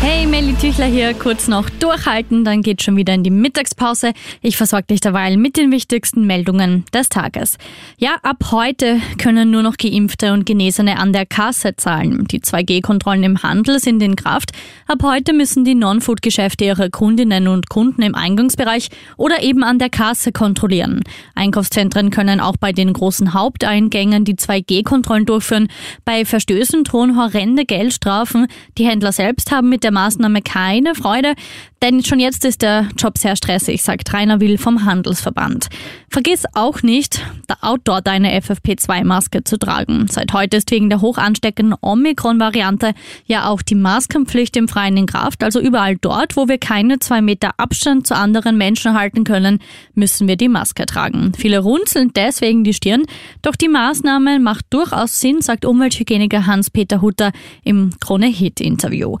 Hey, Melly Tüchler hier, kurz noch durchhalten, dann geht schon wieder in die Mittagspause. Ich versorge dich derweil mit den wichtigsten Meldungen des Tages. Ja, ab heute können nur noch Geimpfte und Genesene an der Kasse zahlen. Die 2G-Kontrollen im Handel sind in Kraft. Ab heute müssen die Non-Food-Geschäfte ihre Kundinnen und Kunden im Eingangsbereich oder eben an der Kasse kontrollieren. Einkaufszentren können auch bei den großen Haupteingängen die 2G-Kontrollen durchführen. Bei Verstößen drohen horrende Geldstrafen. Die Händler selbst haben mit der Maßnahme keine Freude, denn schon jetzt ist der Job sehr stressig, sagt Rainer Will vom Handelsverband. Vergiss auch nicht, outdoor deine FFP2-Maske zu tragen. Seit heute ist wegen der hoch ansteckenden Omikron-Variante ja auch die Maskenpflicht im Freien in Kraft. Also überall dort, wo wir keine zwei Meter Abstand zu anderen Menschen halten können, müssen wir die Maske tragen. Viele runzeln deswegen die Stirn, doch die Maßnahme macht durchaus Sinn, sagt Umwelthygieniker Hans-Peter Hutter im Krone-Hit-Interview.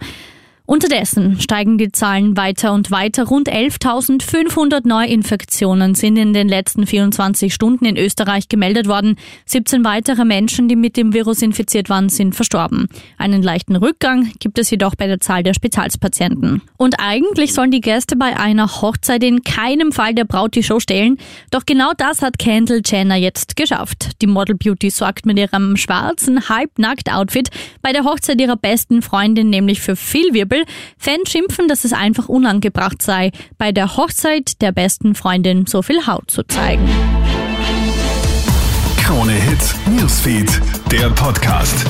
Unterdessen steigen die Zahlen weiter und weiter. Rund 11.500 Neuinfektionen sind in den letzten 24 Stunden in Österreich gemeldet worden. 17 weitere Menschen, die mit dem Virus infiziert waren, sind verstorben. Einen leichten Rückgang gibt es jedoch bei der Zahl der Spitalspatienten. Und eigentlich sollen die Gäste bei einer Hochzeit in keinem Fall der Braut die Show stellen. Doch genau das hat Kendall Jenner jetzt geschafft. Die Model Beauty sorgt mit ihrem schwarzen, halbnackt Outfit bei der Hochzeit ihrer besten Freundin nämlich für viel Wirbel Beispiel. Fans schimpfen, dass es einfach unangebracht sei, bei der Hochzeit der besten Freundin so viel Haut zu zeigen. Krone Hits, Newsfeed, der Podcast.